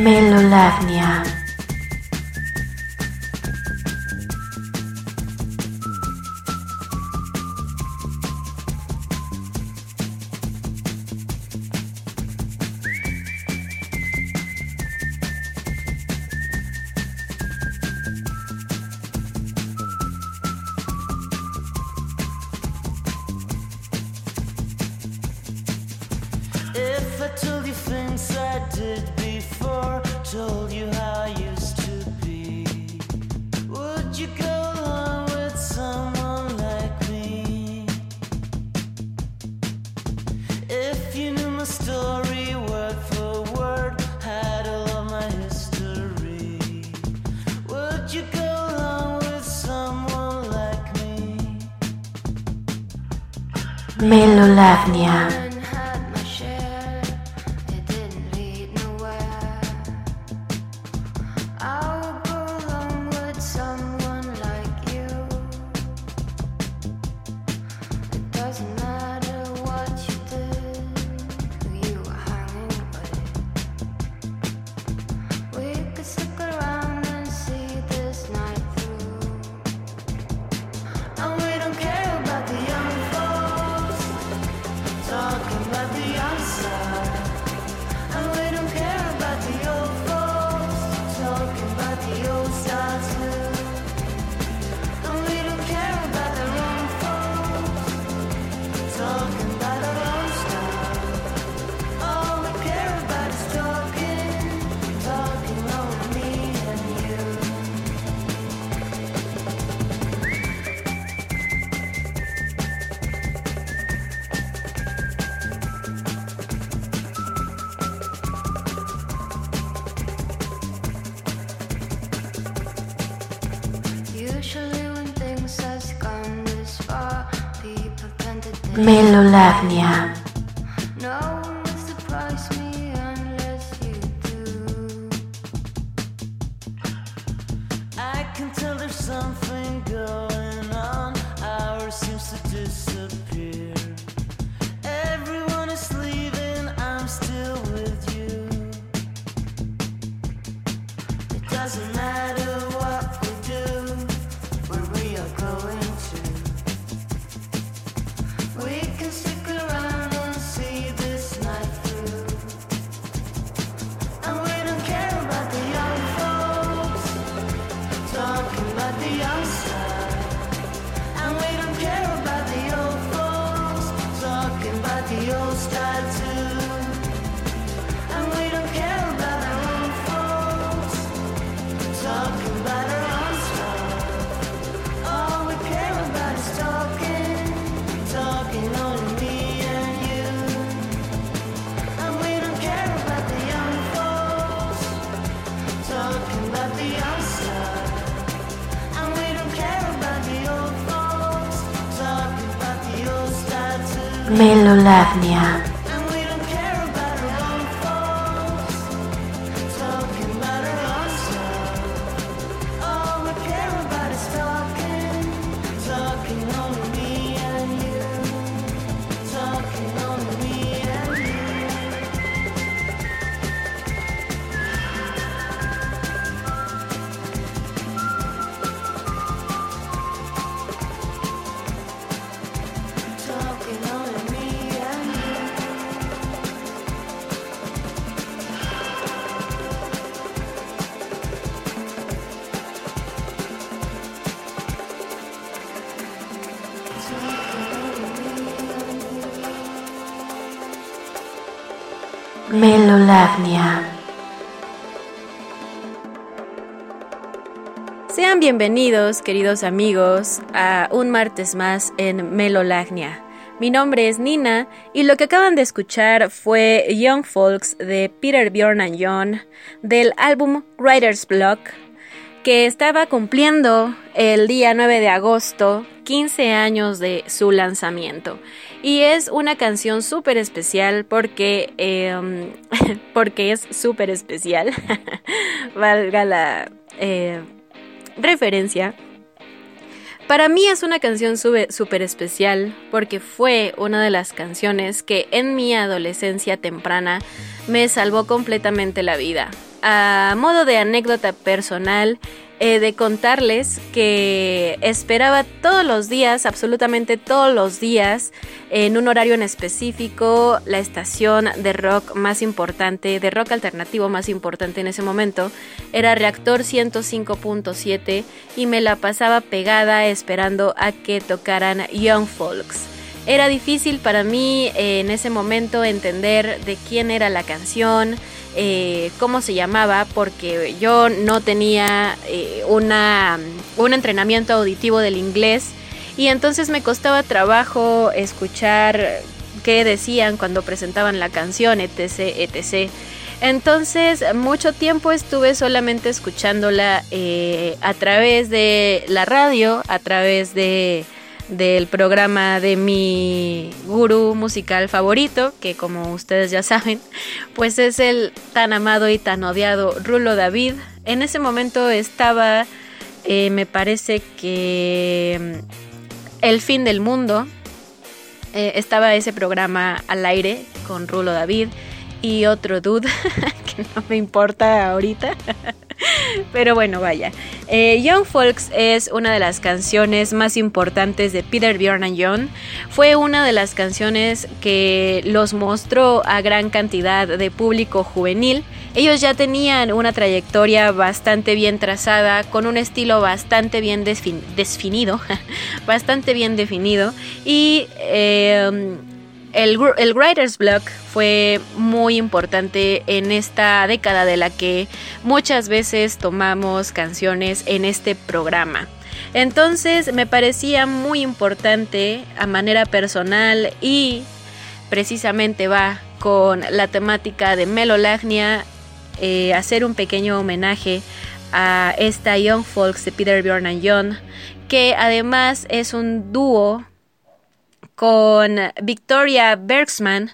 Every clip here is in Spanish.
Melolabnia. 安妮啊。Love Melolavnia. bienvenidos, queridos amigos, a un martes más en Melolagnia. Mi nombre es Nina y lo que acaban de escuchar fue Young Folks de Peter Bjorn and John del álbum Writer's Block que estaba cumpliendo el día 9 de agosto 15 años de su lanzamiento. Y es una canción súper especial porque, em, porque es súper especial, valga la... Eh, referencia. Para mí es una canción súper especial porque fue una de las canciones que en mi adolescencia temprana me salvó completamente la vida. A modo de anécdota personal, eh, de contarles que esperaba todos los días, absolutamente todos los días, en un horario en específico, la estación de rock más importante, de rock alternativo más importante en ese momento, era Reactor 105.7 y me la pasaba pegada esperando a que tocaran Young Folks. Era difícil para mí eh, en ese momento entender de quién era la canción, eh, cómo se llamaba porque yo no tenía eh, una, un entrenamiento auditivo del inglés y entonces me costaba trabajo escuchar qué decían cuando presentaban la canción, etc, etc. Entonces, mucho tiempo estuve solamente escuchándola eh, a través de la radio, a través de del programa de mi gurú musical favorito, que como ustedes ya saben, pues es el tan amado y tan odiado Rulo David. En ese momento estaba, eh, me parece que mm, El fin del mundo, eh, estaba ese programa al aire con Rulo David y otro dude que no me importa ahorita. Pero bueno, vaya. Eh, Young Folks es una de las canciones más importantes de Peter Bjorn and John. Fue una de las canciones que los mostró a gran cantidad de público juvenil. Ellos ya tenían una trayectoria bastante bien trazada, con un estilo bastante bien definido, bastante bien definido. Y eh, el, el, Writer's Block fue muy importante en esta década de la que muchas veces tomamos canciones en este programa. Entonces me parecía muy importante a manera personal y precisamente va con la temática de Melolagnia eh, hacer un pequeño homenaje a esta Young Folks de Peter Bjorn and John que además es un dúo con Victoria Bergsman,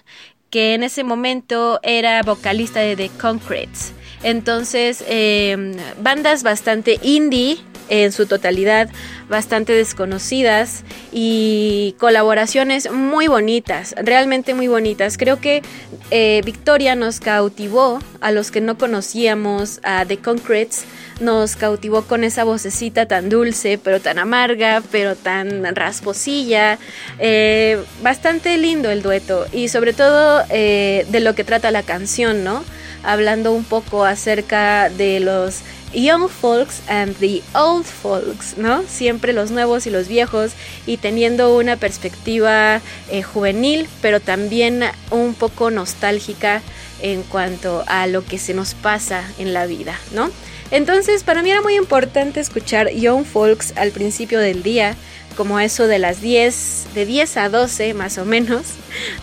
que en ese momento era vocalista de The Concretes. Entonces, em, bandas bastante indie en su totalidad, bastante desconocidas y colaboraciones muy bonitas, realmente muy bonitas. Creo que eh, Victoria nos cautivó a los que no conocíamos a The Concretes nos cautivó con esa vocecita tan dulce, pero tan amarga, pero tan rasposilla. Eh, bastante lindo el dueto y sobre todo eh, de lo que trata la canción, ¿no? Hablando un poco acerca de los young folks and the old folks, ¿no? Siempre los nuevos y los viejos y teniendo una perspectiva eh, juvenil, pero también un poco nostálgica en cuanto a lo que se nos pasa en la vida, ¿no? Entonces, para mí era muy importante escuchar Young Folks al principio del día, como eso de las 10, de 10 a 12 más o menos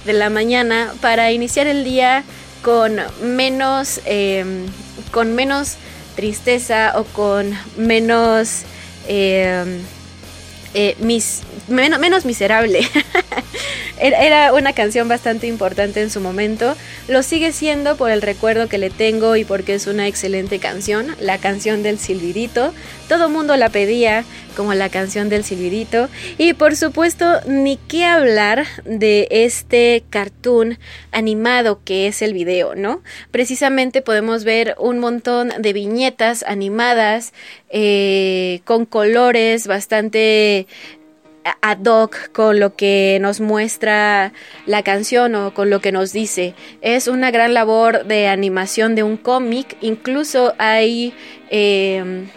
de la mañana, para iniciar el día con menos, em, con menos tristeza o con menos, em, eh, mis, menos, miserable. Era una canción bastante importante en su momento. Lo sigue siendo por el recuerdo que le tengo y porque es una excelente canción. La canción del silbidito. Todo mundo la pedía como la canción del silbidito. Y por supuesto, ni qué hablar de este cartoon animado que es el video, ¿no? Precisamente podemos ver un montón de viñetas animadas eh, con colores bastante ad hoc con lo que nos muestra la canción o con lo que nos dice. Es una gran labor de animación de un cómic, incluso hay em,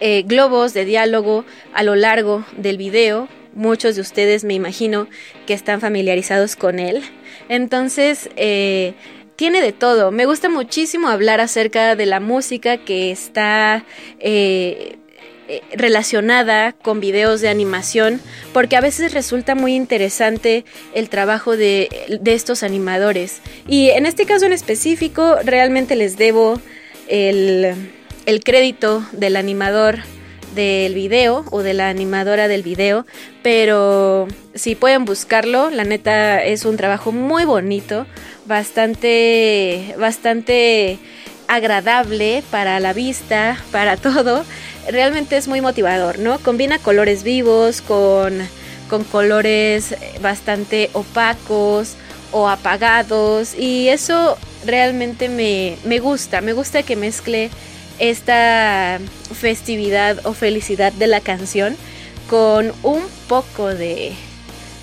eh, globos de diálogo a lo largo del video. Muchos de ustedes me imagino que están familiarizados con él. Entonces, eh, tiene de todo. Me gusta muchísimo hablar acerca de la música que está eh, relacionada con videos de animación porque a veces resulta muy interesante el trabajo de, estos animadores. Y en este caso en específico realmente les debo el, el crédito del animador del video o de la animadora del video, pero si pueden buscarlo, la neta es un trabajo muy bonito, bastante bastante agradable para la vista, para todo realmente es muy motivador, ¿no? Combina colores vivos con, con colores bastante opacos o apagados y eso realmente me, me gusta, me gusta que mezcle esta festividad o felicidad de la canción con un poco de,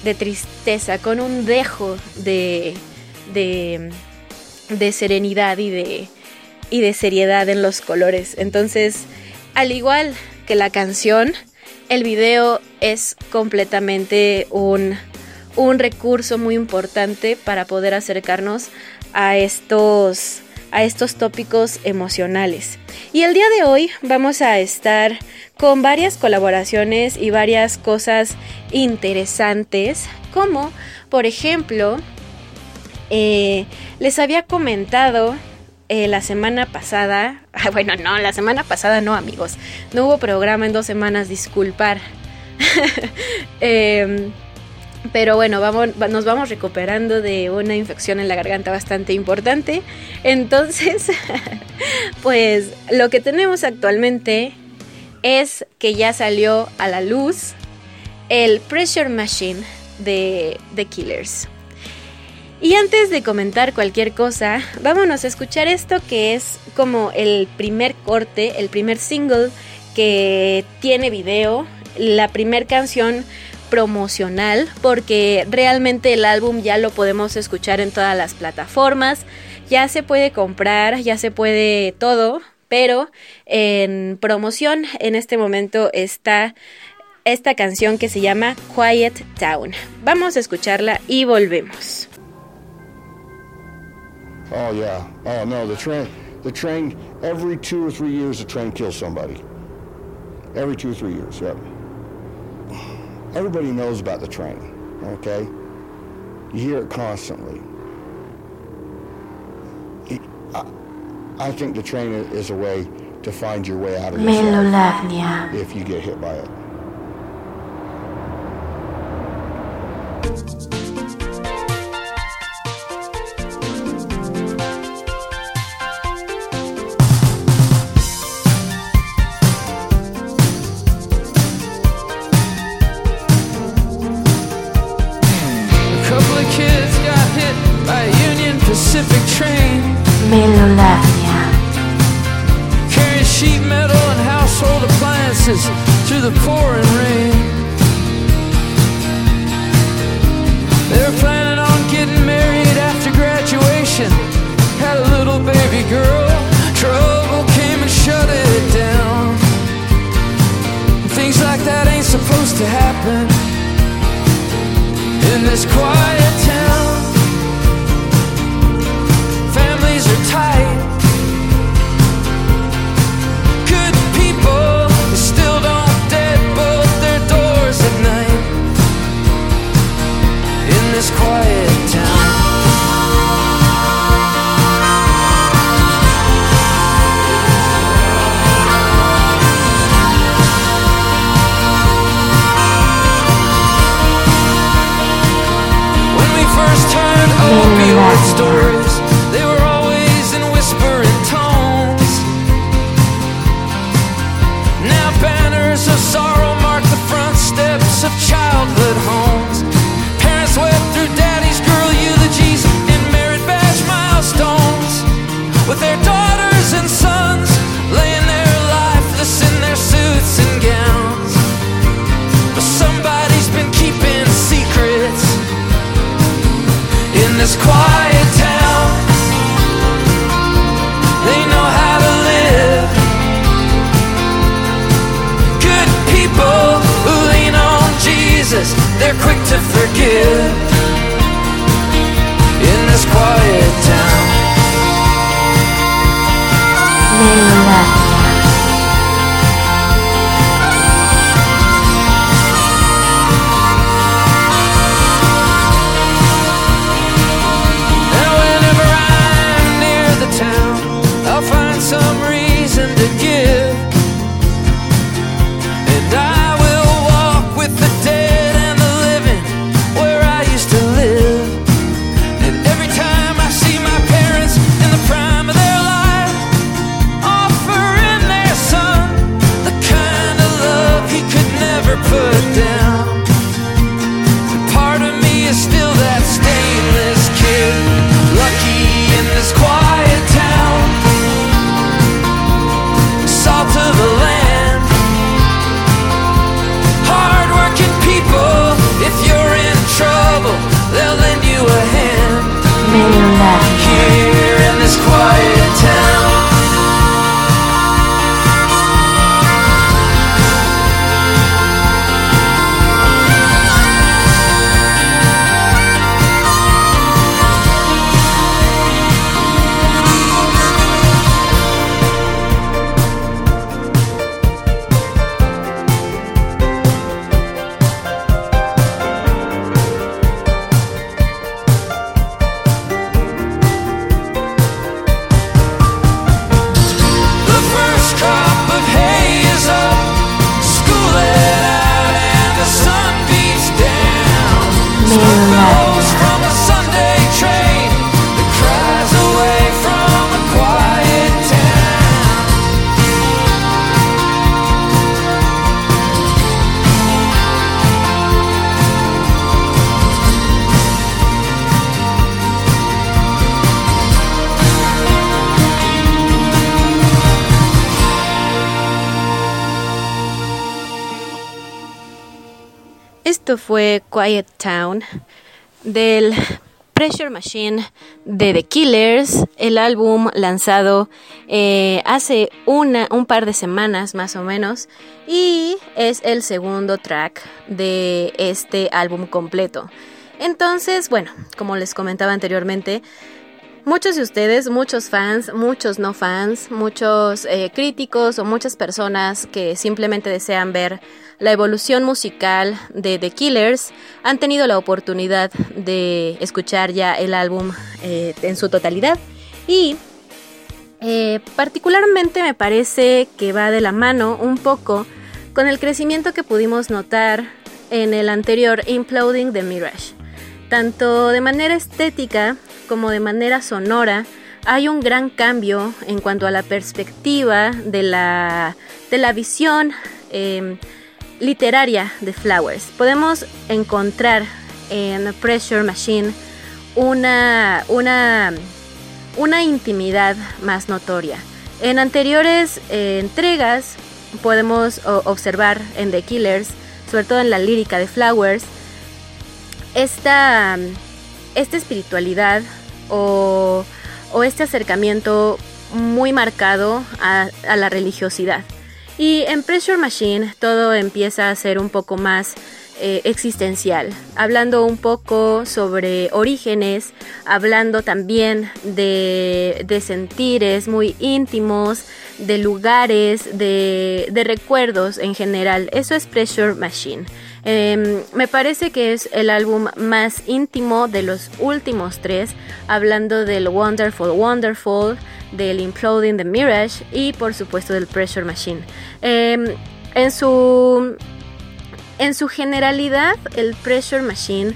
de tristeza, con un dejo de, de, de serenidad y de, y de seriedad en los colores. Entonces, al igual que la canción, el video es completamente un, un recurso muy importante para poder acercarnos a estos, a estos tópicos emocionales. Y el día de hoy vamos a estar con varias colaboraciones y varias cosas interesantes, como por ejemplo, eh, les había comentado eh, la semana pasada, ah, bueno, no, la semana pasada no, amigos, no hubo programa en dos semanas, disculpar. eh, pero bueno, vamos, nos vamos recuperando de una infección en la garganta bastante importante. Entonces, pues lo que tenemos actualmente es que ya salió a la luz el Pressure Machine de The Killers. Y antes de comentar cualquier cosa, vámonos a escuchar esto que es como el primer corte, el primer single que tiene video, la primer canción promocional, porque realmente el álbum ya lo podemos escuchar en todas las plataformas, ya se puede comprar, ya se puede todo, pero en promoción en este momento está esta canción que se llama Quiet Town. Vamos a escucharla y volvemos. Oh yeah. Oh no, the train. The train. Every two or three years, the train kills somebody. Every two or three years. Yep. Everybody knows about the train. Okay. You hear it constantly. I, I think the train is a way to find your way out of this if you get hit by it. give. Esto fue Quiet Town del Pressure Machine de The Killers, el álbum lanzado eh, hace una, un par de semanas más o menos y es el segundo track de este álbum completo. Entonces, bueno, como les comentaba anteriormente, Muchos de ustedes, muchos fans, muchos no fans, muchos eh, críticos o muchas personas que simplemente desean ver la evolución musical de The Killers han tenido la oportunidad de escuchar ya el álbum eh, en su totalidad y eh, particularmente me parece que va de la mano un poco con el crecimiento que pudimos notar en el anterior Imploding the Mirage. Tanto de manera estética como de manera sonora, hay un gran cambio en cuanto a la perspectiva de la, de la visión eh, literaria de Flowers. Podemos encontrar en Pressure Machine una, una, una intimidad más notoria. En anteriores eh, entregas podemos observar en The Killers, sobre todo en la lírica de Flowers, esta, esta espiritualidad o, o, este acercamiento muy marcado a, la religiosidad. Y en Pressure Machine todo empieza a ser un poco más eh, existencial, hablando un poco sobre orígenes, hablando también de, de sentires muy íntimos, de lugares, de, de recuerdos en general. Eso es Pressure Machine. Eh, me parece que es el álbum más íntimo de los últimos tres, hablando del Wonderful Wonderful, del Imploding the Mirage y por supuesto del Pressure Machine. Eh, en, su, en su generalidad, el Pressure Machine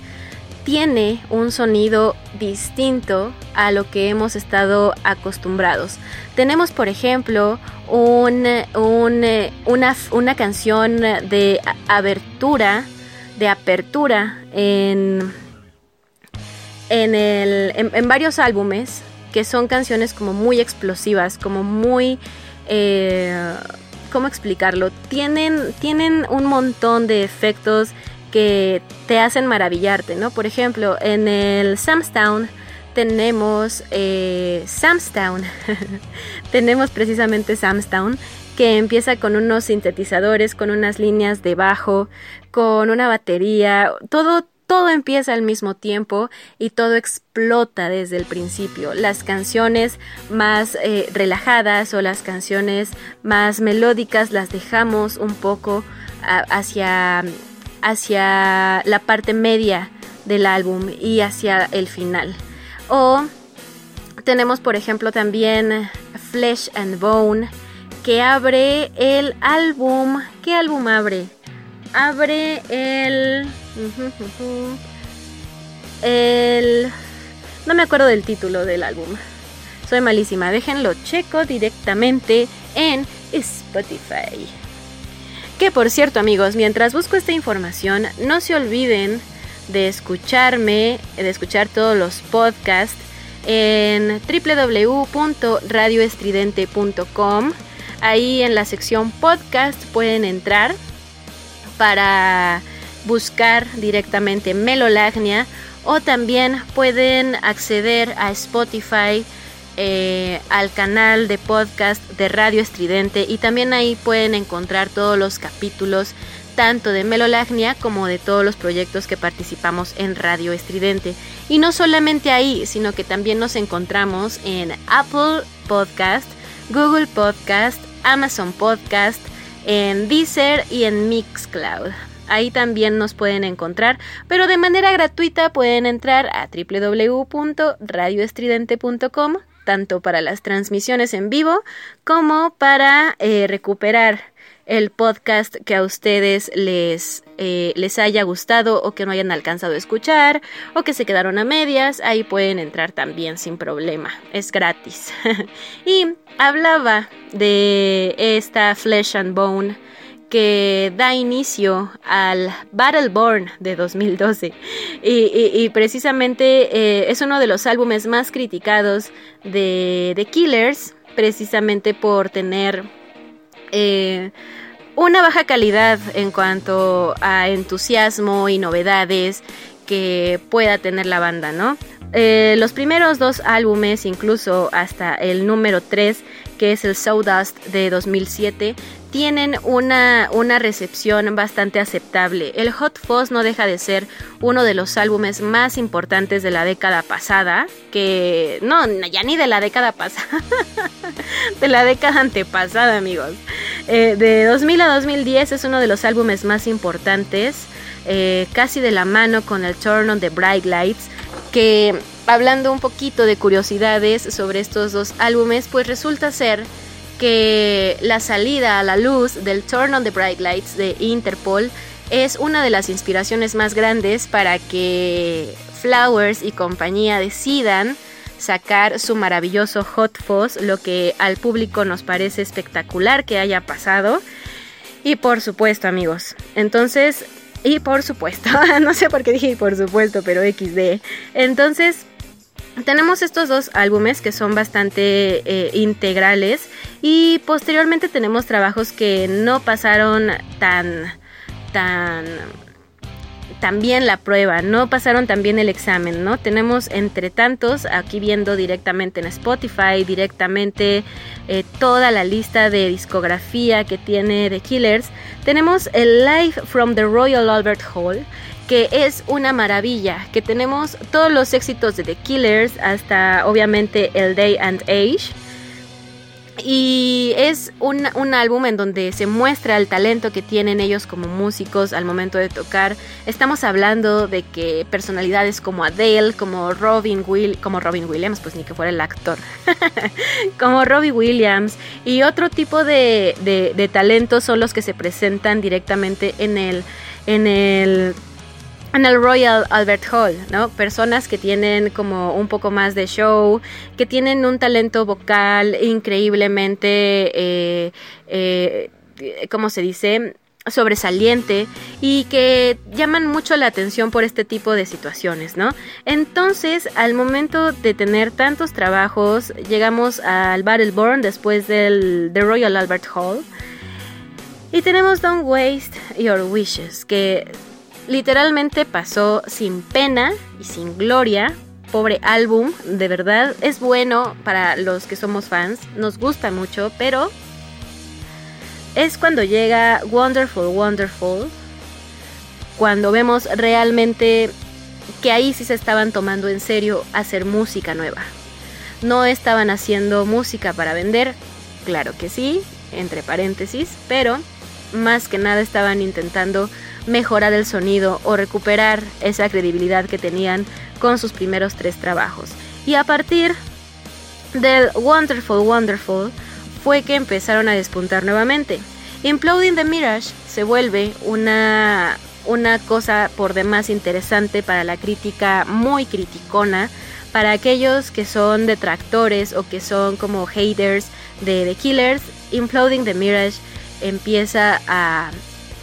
tiene un sonido distinto a lo que hemos estado acostumbrados. Tenemos, por ejemplo, un, un, una, una, canción de abertura, de apertura en, en, el, en, varios álbumes que son canciones como muy explosivas, como muy... Eh, ¿Cómo explicarlo? Tienen, tienen un montón de efectos que te hacen maravillarte, ¿no? Por ejemplo, en el Samstown tenemos eh, Samstown, tenemos precisamente Samstown, que empieza con unos sintetizadores, con unas líneas de bajo, con una batería, todo, todo empieza al mismo tiempo y todo explota desde el principio. Las canciones más eh, relajadas o las canciones más melódicas las dejamos un poco hacia hacia la parte media del álbum y hacia el final. O tenemos por ejemplo también Flesh and Bone que abre el álbum. ¿Qué álbum abre? Abre el... El... No me acuerdo del título del álbum. Soy malísima. Déjenlo checo directamente en Spotify. Que por cierto amigos, mientras busco esta información, no se olviden de escucharme, de escuchar todos los podcasts en www.radioestridente.com. Ahí en la sección podcast pueden entrar para buscar directamente Melolagnia o también pueden acceder a Spotify, eh, al canal de podcast de Radio Estridente y también ahí pueden encontrar todos los capítulos tanto de Melolagnia como de todos los proyectos que participamos en Radio Estridente. Y no solamente ahí, sino que también nos encontramos en Apple Podcast, Google Podcast, Amazon Podcast, en Deezer y en Mixcloud. Ahí también nos pueden encontrar, pero de manera gratuita pueden entrar a www.radioestridente.com tanto para las transmisiones en vivo como para eh, recuperar el podcast que a ustedes les, eh, les haya gustado o que no hayan alcanzado a escuchar o que se quedaron a medias, ahí pueden entrar también sin problema, es gratis. y hablaba de esta Flesh and Bone que da inicio al Battleborn de 2012 y, precisamente eh, es uno de los álbumes más criticados de The Killers precisamente por tener eh, una baja calidad en cuanto a entusiasmo y novedades que pueda tener la banda, ¿no? Eh, los primeros dos álbumes, incluso hasta el número 3, que es el Sawdust de 2007, tienen una, una recepción bastante aceptable. El Hot Fuzz no deja de ser uno de los álbumes más importantes de la década pasada, que no, ya ni de la década pasada, de la década antepasada, amigos. Eh, de 2000 a 2010 es uno de los álbumes más importantes, eh, casi de la mano con el Turn on the Bright Lights, que hablando un poquito de curiosidades sobre estos dos álbumes, pues resulta ser que la salida a la luz del Turn on the Bright Lights de Interpol es una de las inspiraciones más grandes para que Flowers y compañía decidan sacar su maravilloso Hot Fuzz, lo que al público nos parece espectacular que haya pasado. Y por supuesto, amigos, entonces, y por supuesto, no sé por qué dije por supuesto, pero XD. Entonces, tenemos estos dos álbumes que son bastante eh, integrales y posteriormente tenemos trabajos que no pasaron tan tan también la prueba, no pasaron también el examen, ¿no? Tenemos entre tantos, aquí viendo directamente en Spotify, directamente eh, toda la lista de discografía que tiene The Killers, tenemos el Live from the Royal Albert Hall, que es una maravilla, que tenemos todos los éxitos de The Killers hasta obviamente el Day and Age. Y es un, un, álbum en donde se muestra el talento que tienen ellos como músicos al momento de tocar. Estamos hablando de que personalidades como Adele, como Robin, Will, como Robin Williams, pues ni que fuera el actor, como Robbie Williams y otro tipo de, de, talentos son los que se presentan directamente en el, en el en el Royal Albert Hall, ¿no? Personas que tienen como un poco más de show, que tienen un talento vocal increíblemente, eh, eh, ¿cómo se dice? sobresaliente y que llaman mucho la atención por este tipo de situaciones, ¿no? Entonces, al momento de tener tantos trabajos, llegamos al Battleborn después del The Royal Albert Hall y tenemos Don't Waste Your Wishes, que Literalmente pasó sin pena y sin gloria. Pobre álbum, de verdad es bueno para los que somos fans, nos gusta mucho, pero es cuando llega Wonderful, Wonderful, cuando vemos realmente que ahí sí se estaban tomando en serio hacer música nueva. No estaban haciendo música para vender, claro que sí, entre paréntesis, pero más que nada estaban intentando mejorar el sonido o recuperar esa credibilidad que tenían con sus primeros tres trabajos. Y a partir del Wonderful Wonderful fue que empezaron a despuntar nuevamente. Imploding the Mirage se vuelve una, una cosa por demás interesante para la crítica muy criticona, para aquellos que son detractores o que son como haters de The Killers. Imploding the Mirage empieza a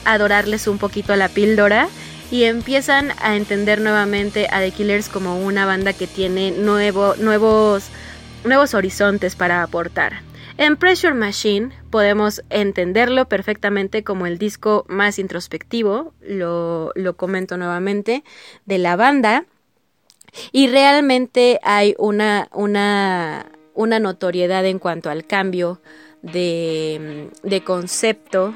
adorarles un poquito a la píldora y empiezan a entender nuevamente a The Killers como una banda que tiene nuevo, nuevos, nuevos horizontes para aportar. En Pressure Machine podemos entenderlo perfectamente como el disco más introspectivo, lo, lo comento nuevamente, de la banda. Y realmente hay una, una, una notoriedad en cuanto al cambio de, concepto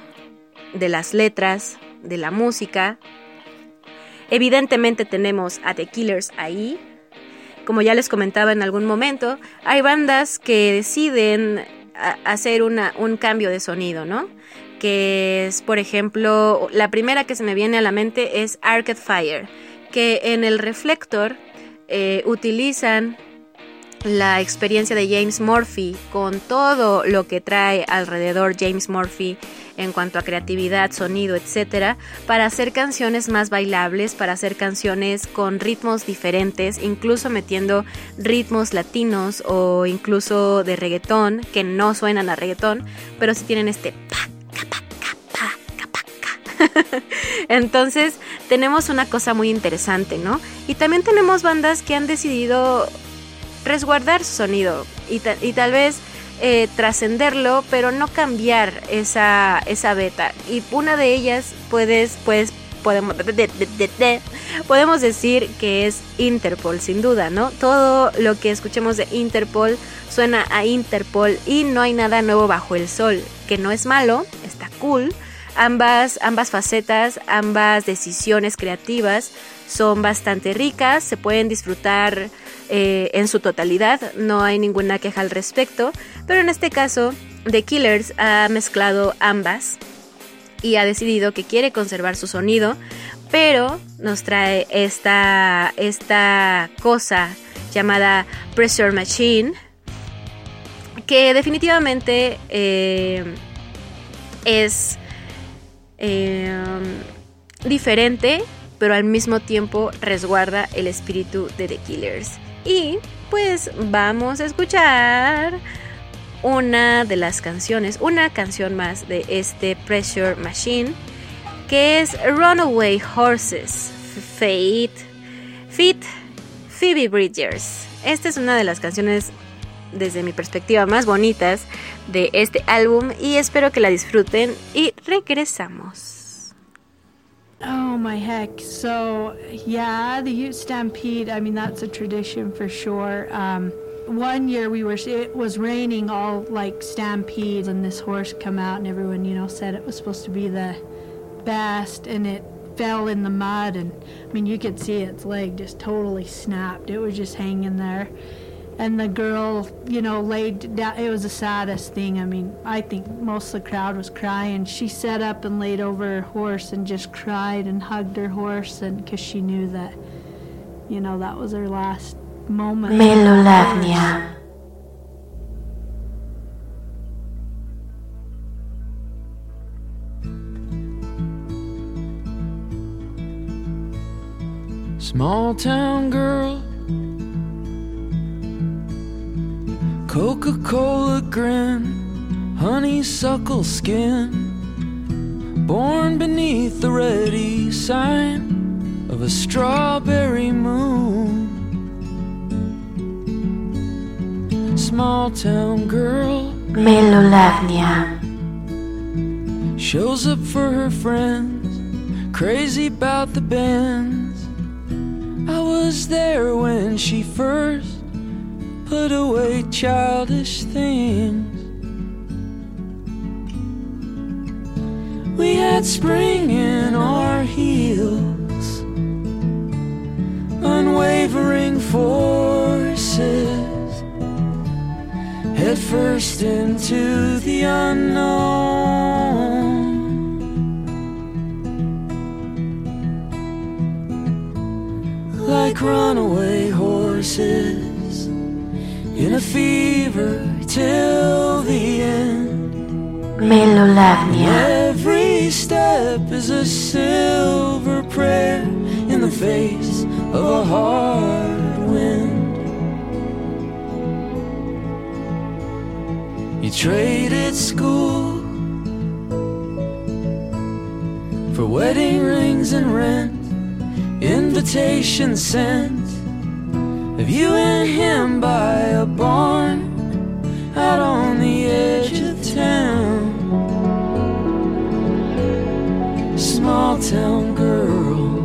de las letras, de la música. Evidentemente tenemos a The Killers ahí. Como ya les comentaba en algún momento, hay bandas que deciden hacer un cambio de sonido, ¿no? Que es, por ejemplo, la primera que se me viene a la mente es Arcade Fire, que en el reflector eh, utilizan la experiencia de James Murphy con todo lo que trae alrededor James Murphy en cuanto a creatividad, sonido, etcétera, para hacer canciones más bailables, para hacer canciones con ritmos diferentes, incluso metiendo ritmos latinos o incluso de reggaetón que no suenan a reggaetón, pero sí tienen este Entonces tenemos una cosa muy interesante, ¿no? Y también tenemos bandas que han decidido resguardar su sonido y, y tal vez eh, trascenderlo, pero no cambiar esa, esa beta. Y una de ellas puedes, pues, podemos, podemos decir que es Interpol, sin duda, ¿no? Todo lo que escuchemos de Interpol suena a Interpol y no hay nada nuevo bajo el sol, que no es malo, está cool. Ambas, ambas facetas, ambas decisiones creativas son bastante ricas, se pueden disfrutar eh, en su totalidad, no hay ninguna queja al respecto, pero en este caso The Killers ha mezclado ambas y ha decidido que quiere conservar su sonido, pero nos trae esta, esta cosa llamada Pressure Machine, que definitivamente eh, es eh, diferente, pero al mismo tiempo resguarda el espíritu de The Killers. Y pues vamos a escuchar una de las canciones, una canción más de este Pressure Machine, que es Runaway Horses, Fate, Fit, Phoebe Bridgers. Esta es una de las canciones desde mi perspectiva más bonitas de este álbum y espero que la disfruten y regresamos. Oh my heck! So yeah, the Ute Stampede. I mean, that's a tradition for sure. Um, one year we were it was raining all like stampedes, and this horse come out, and everyone you know said it was supposed to be the best, and it fell in the mud, and I mean you could see its leg just totally snapped. It was just hanging there and the girl, you know, laid down. It was the saddest thing. I mean, I think most of the crowd was crying. She sat up and laid over her horse and just cried and hugged her horse, and because she knew that, you know, that was her last moment. Melolavnia. Small town girl Coca Cola grin, honeysuckle skin, born beneath the ready sign of a strawberry moon. Small town girl, Melolavnia. Shows up for her friends, crazy about the bands. I was there when she first put away childish things. We had spring in our heels, unwavering forces, head first into the unknown. Like runaway horses in a fever till the end. Melolavnia. Every step is a silver prayer in the face of a hard wind. You traded school for wedding rings and rent, invitations sent you and him by a barn out on the edge of town. Small town girl,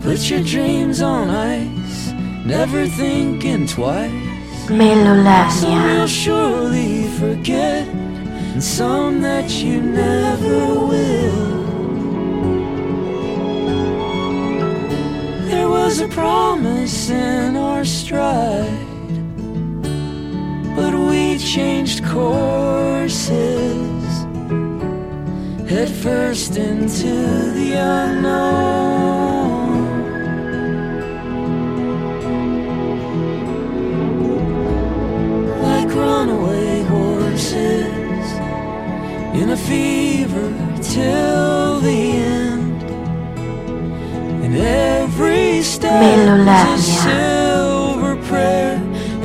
Put your dreams on ice, never thinking twice. Some Melolavnia. you'll surely forget, and some that you never will. There was a promise in our stride, but we changed courses head first into the unknown. Like runaway horses in a fever till the end. And every step is a Melolavnia. silver prayer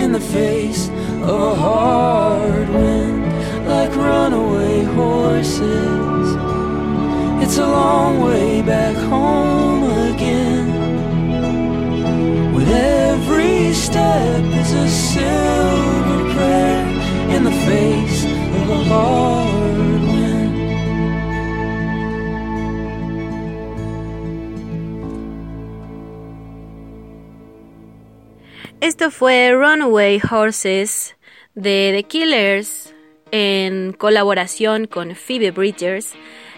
in the face of a hard wind. Like runaway horses, it's a long way back home again. With every step is a silver prayer in the face of a hard Esto fue Runaway Horses de The Killers en colaboración con Phoebe Bridgers.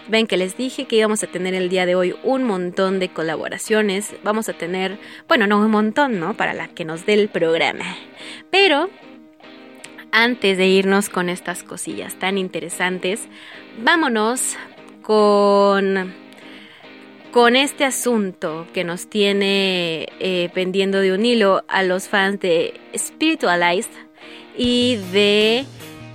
Ven que les dije que íbamos a tener el día de hoy un montón de colaboraciones. Vamos a tener, bueno, no un montón, ¿no? Para la que nos dé el programa. Pero antes de irnos con estas cosillas tan interesantes, vámonos con con este asunto que nos tiene eh, pendiendo de un hilo a los fans de Spiritualized y de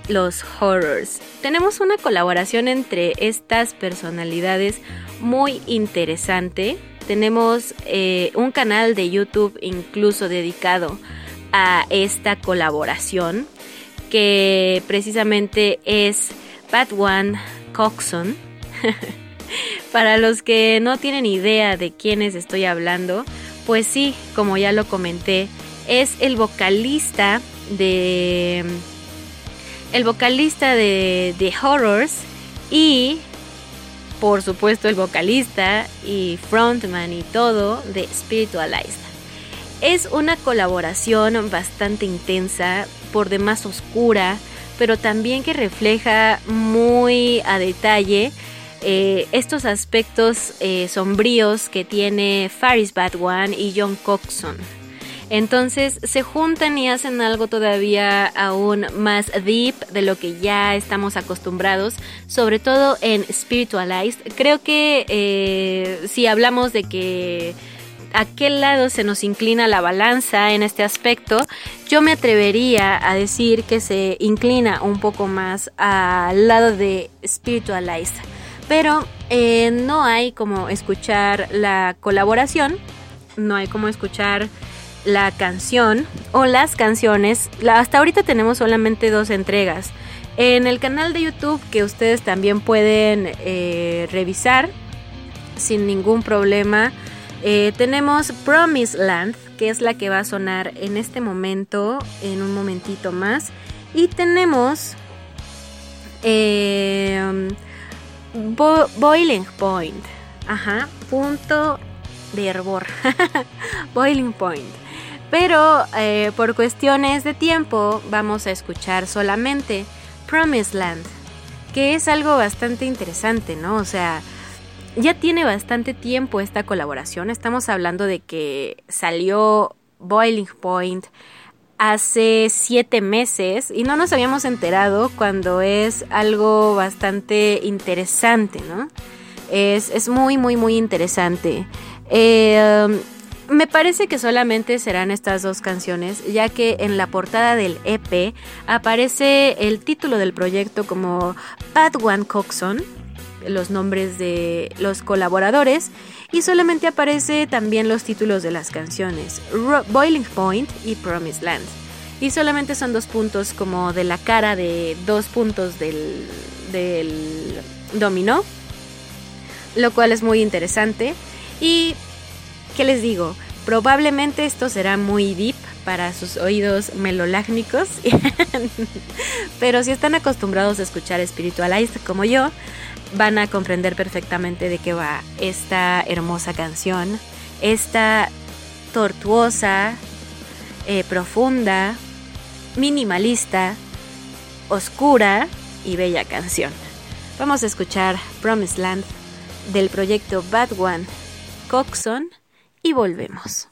los horrors. Tenemos una colaboración entre estas personalidades muy interesante. Tenemos eh, un canal de YouTube incluso dedicado a esta colaboración que precisamente es Bad One Coxon. Para los que no tienen idea de quiénes estoy hablando, pues sí, como ya lo comenté, es el vocalista de. El vocalista de, de Horrors y, por supuesto, el vocalista y frontman y todo de Spiritualized. Es una colaboración bastante intensa, por demás oscura, pero también que refleja muy a detalle eh, estos aspectos eh, sombríos que tiene Faris Bad One y John Coxon. Entonces se juntan y hacen algo todavía aún más deep de lo que ya estamos acostumbrados, sobre todo en Spiritualized. Creo que eh, si hablamos de que a qué lado se nos inclina la balanza en este aspecto, yo me atrevería a decir que se inclina un poco más al lado de Spiritualized pero eh, no hay como escuchar la colaboración, no hay como escuchar la canción o las canciones. Hasta ahorita tenemos solamente dos entregas. En el canal de YouTube que ustedes también pueden eh, revisar sin ningún problema, eh, tenemos Promise Land, que es la que va a sonar en este momento, en un momentito más. Y tenemos... eh, Bo- boiling point. Ajá. Punto de hervor. boiling point. Pero eh, por cuestiones de tiempo vamos a escuchar solamente Promised Land. Que es algo bastante interesante, ¿no? O sea, ya tiene bastante tiempo esta colaboración. Estamos hablando de que salió Boiling Point hace siete meses y no nos habíamos enterado cuando es algo bastante interesante, ¿no? Es, es muy, muy, muy interesante. Eh, me parece que solamente serán estas dos canciones, ya que en la portada del EP aparece el título del proyecto como Bad One Coxon, los nombres de los colaboradores y solamente aparece también los títulos de las canciones, Boiling Point y Promised Land. Y solamente son dos puntos como de la cara de dos puntos del, del dominó, lo cual es muy interesante. Y, ¿qué les digo? Probablemente esto será muy deep para sus oídos melolágnicos, pero si están acostumbrados a escuchar Spiritualized como yo, van a comprender perfectamente de qué va esta hermosa canción esta tortuosa, eh, profunda, minimalista, oscura y bella canción. Vamos a escuchar Promised Land del proyecto Bad One, Coxon y volvemos.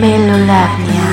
Melolavnia.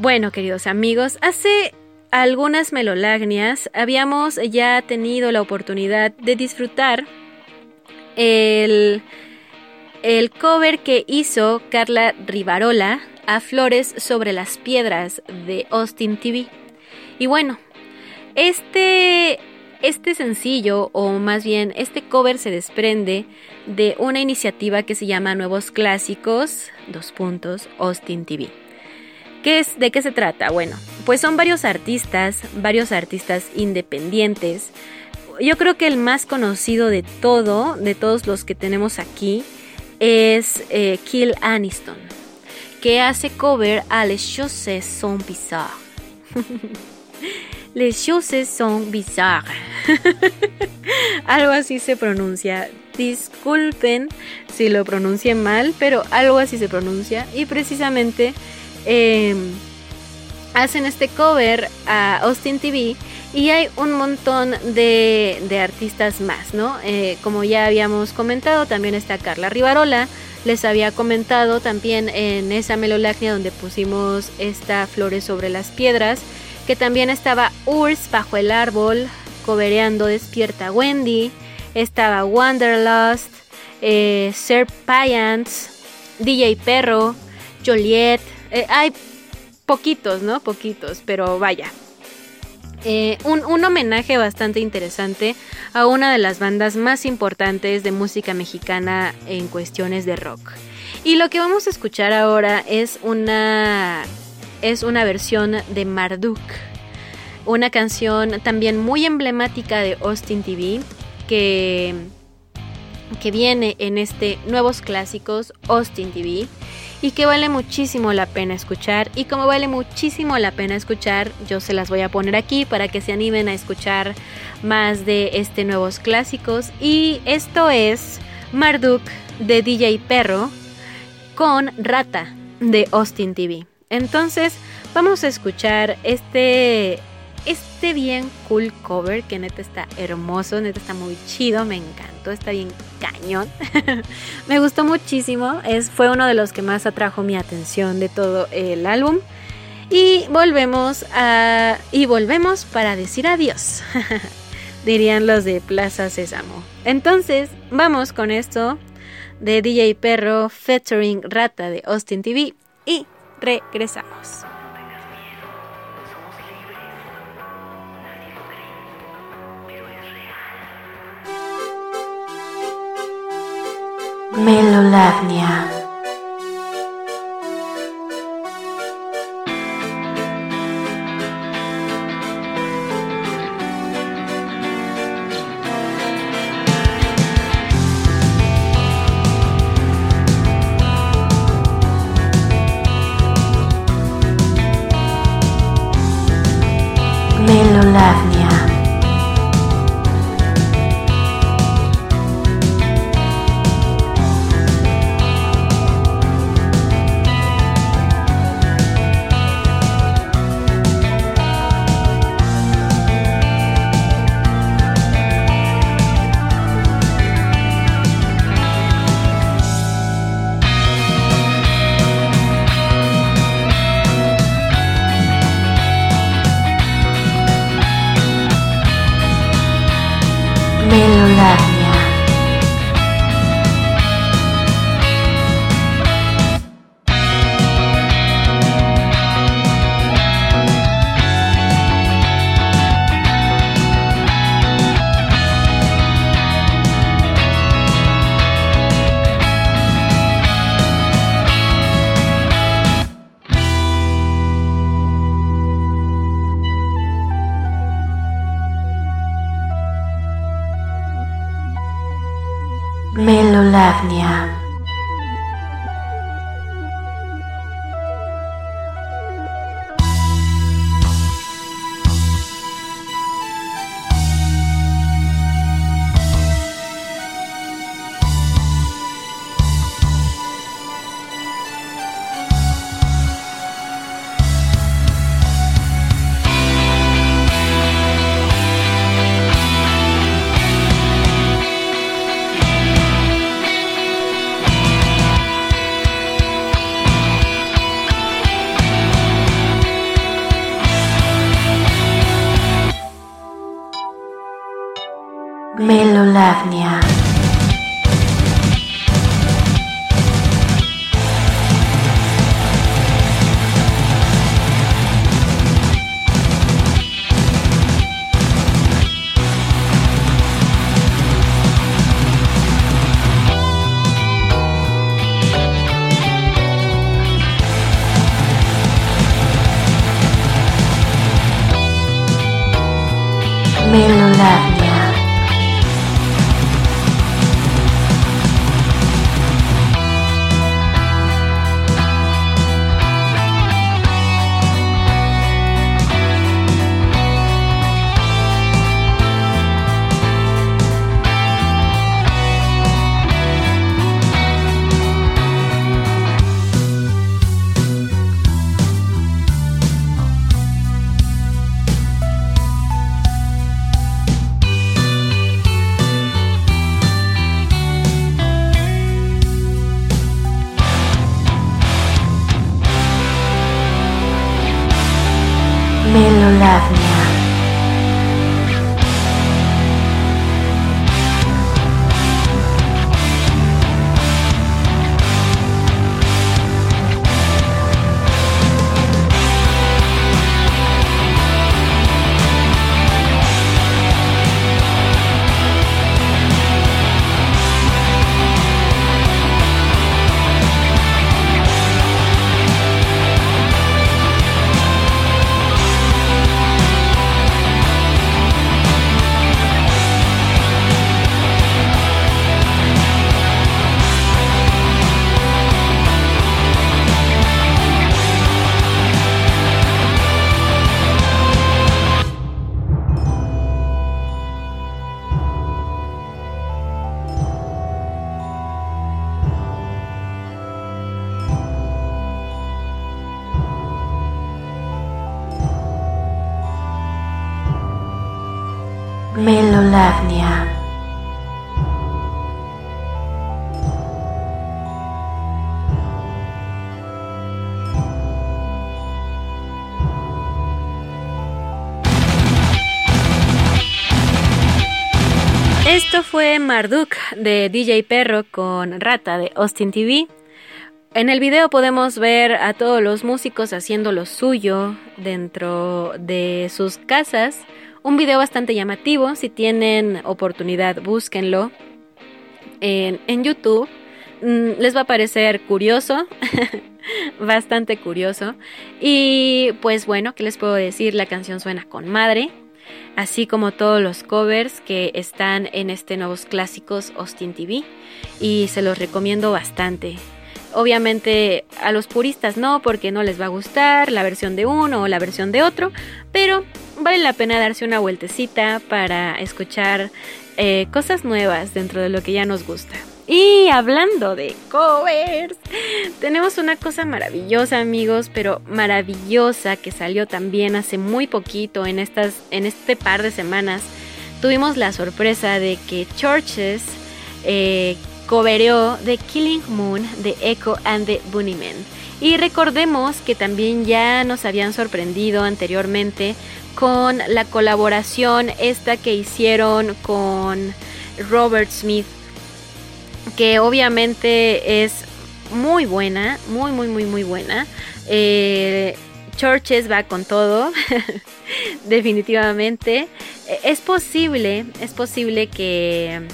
Bueno, queridos amigos, hace algunas melolagnias habíamos ya tenido la oportunidad de disfrutar el, el cover que hizo Carla Rivarola a Flores sobre las Piedras de Austin TV. Y bueno, este, este sencillo, o más bien este cover se desprende de una iniciativa que se llama Nuevos Clásicos, dos puntos, Austin TV. ¿Qué es, ¿De qué se trata? Bueno, pues son varios artistas, varios artistas independientes. Yo creo que el más conocido de todo, de todos los que tenemos aquí, es eh, Kill Aniston, que hace cover a Les Choses sont bizarres. Les Choses sont bizarres. algo así se pronuncia. Disculpen si lo pronuncié mal, pero algo así se pronuncia. Y precisamente eh, hacen este cover a Austin TV y hay un montón de, artistas más, ¿no? Eh, como ya habíamos comentado, también está Carla Rivarola. Les había comentado también en esa melolacnia donde pusimos esta Flores sobre las Piedras, que también estaba Urs bajo el árbol, cobereando Despierta Wendy, estaba Wanderlust, eh, Sir DJ Perro, Joliet, eh, hay poquitos, ¿no? Poquitos, pero vaya. Eh, un, un, homenaje bastante interesante a una de las bandas más importantes de música mexicana en cuestiones de rock. Y lo que vamos a escuchar ahora es una, es una versión de Marduk, una canción también muy emblemática de Austin TV que, que viene en este Nuevos Clásicos Austin TV y que vale muchísimo la pena escuchar. Y como vale muchísimo la pena escuchar, yo se las voy a poner aquí para que se animen a escuchar más de este nuevos clásicos. Y esto es Marduk de DJ Perro con Rata de Austin TV. Entonces, vamos a escuchar este este bien cool cover que neta está hermoso, neta está muy chido, me encantó, está bien cañón. me gustó muchísimo, es, fue uno de los que más atrajo mi atención de todo el álbum. Y volvemos a y volvemos para decir adiós. Dirían los de Plaza Sésamo. Entonces, vamos con esto de DJ Perro featuring Rata de Austin TV y regresamos. Melolagnia. Marduk de DJ Perro con Rata de Austin TV. En el video podemos ver a todos los músicos haciendo lo suyo dentro de sus casas. Un video bastante llamativo. Si tienen oportunidad, búsquenlo en, en YouTube. Mm, Les va a parecer curioso, bastante curioso. Y pues bueno, ¿qué les puedo decir? La canción suena con madre así como todos los covers que están en este Nuevos Clásicos Austin TV y se los recomiendo bastante. Obviamente a los puristas no, porque no les va a gustar la versión de uno o la versión de otro, pero vale la pena darse una vueltecita para escuchar eh, cosas nuevas dentro de lo que ya nos gusta. Y hablando de covers, tenemos una cosa maravillosa, amigos, pero maravillosa que salió también hace muy poquito, en, estas, en este par de semanas. Tuvimos la sorpresa de que Churches eh, cobereó The Killing Moon de Echo and the Bunnymen. Y recordemos que también ya nos habían sorprendido anteriormente con la colaboración esta que hicieron con Robert Smith que obviamente es muy buena, muy, muy, muy, muy buena. Eh, Churches va con todo, definitivamente. Eh, Es posible, es posible que...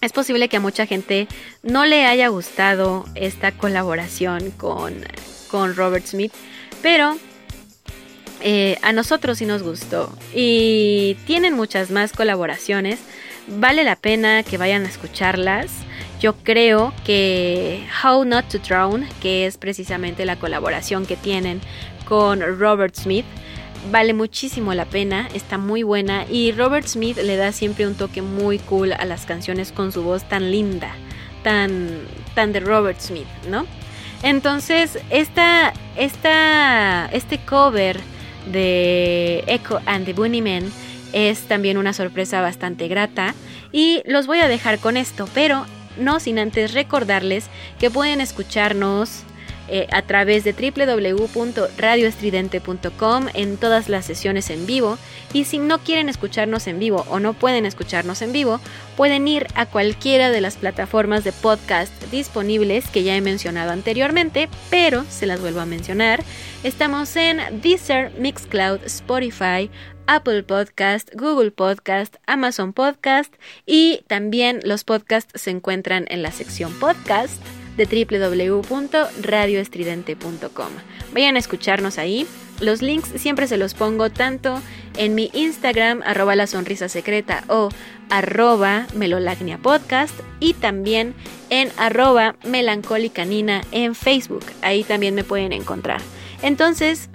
Es posible que a mucha gente no le haya gustado esta colaboración con, con Robert Smith, pero eh, a nosotros sí nos gustó. Y tienen muchas más colaboraciones. Vale la pena que vayan a escucharlas. Yo creo que How Not to Drown, que es precisamente la colaboración que tienen con Robert Smith, vale muchísimo la pena, está muy buena y Robert Smith le da siempre un toque muy cool a las canciones con su voz tan linda, tan, tan de Robert Smith, ¿no? Entonces, esta, esta, este cover de Echo and the Bunnymen es también una sorpresa bastante grata y los voy a dejar con esto, pero no sin antes recordarles que pueden escucharnos eh, a través de www.radioestridente.com en todas las sesiones en vivo. Y si no quieren escucharnos en vivo o no pueden escucharnos en vivo, pueden ir a cualquiera de las plataformas de podcast disponibles que ya he mencionado anteriormente, pero se las vuelvo a mencionar. Estamos en Deezer, Mixcloud, Spotify, Apple Podcast, Google Podcast, Amazon Podcast y también los podcasts se encuentran en la sección podcast de www.radioestridente.com. Vayan a escucharnos ahí. Los links siempre se los pongo tanto en mi Instagram, arroba la sonrisa secreta o arroba melolagnia podcast y también en arroba melancólica nina en Facebook. Ahí también me pueden encontrar. Entonces,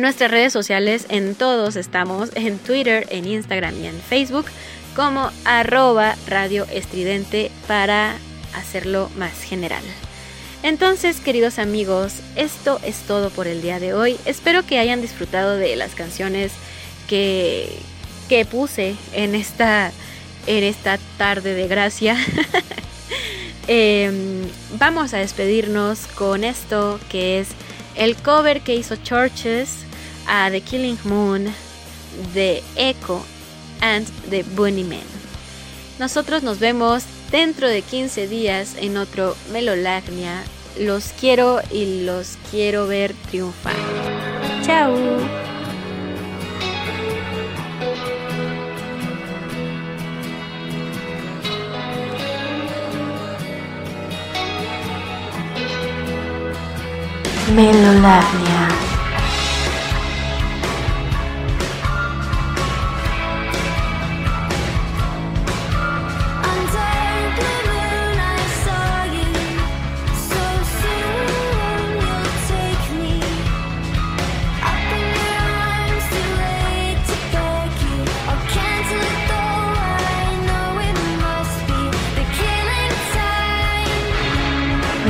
nuestras redes sociales en todos estamos, en Twitter, en Instagram y en Facebook, como arroba radio estridente para hacerlo más general. Entonces, queridos amigos, esto es todo por el día de hoy. Espero que hayan disfrutado de las canciones que, que puse en esta, en esta tarde de gracia. Em, vamos a despedirnos con esto que es el cover que hizo Churches a The Killing Moon de Echo and the Bunnymen. Nosotros nos vemos dentro de 15 días en otro Melolagnia. Los quiero y los quiero ver triunfar. Chao. Melolagnia.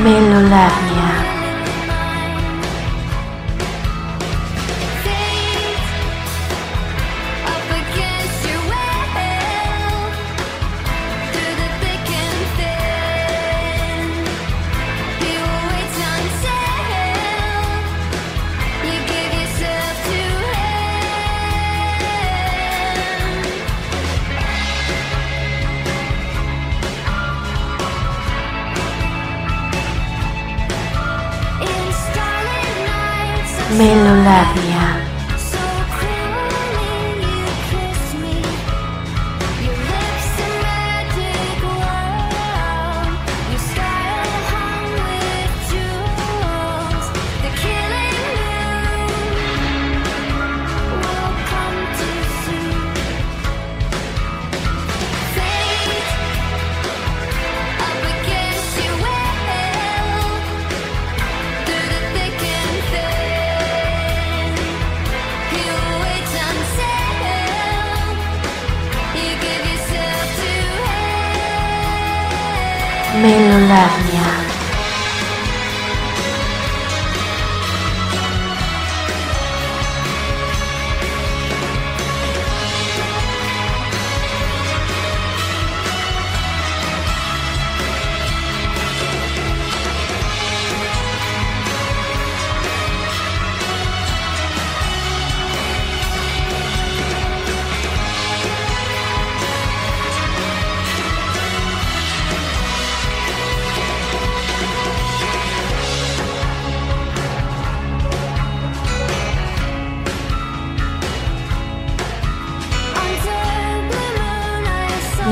Melola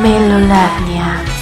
Melolavnia.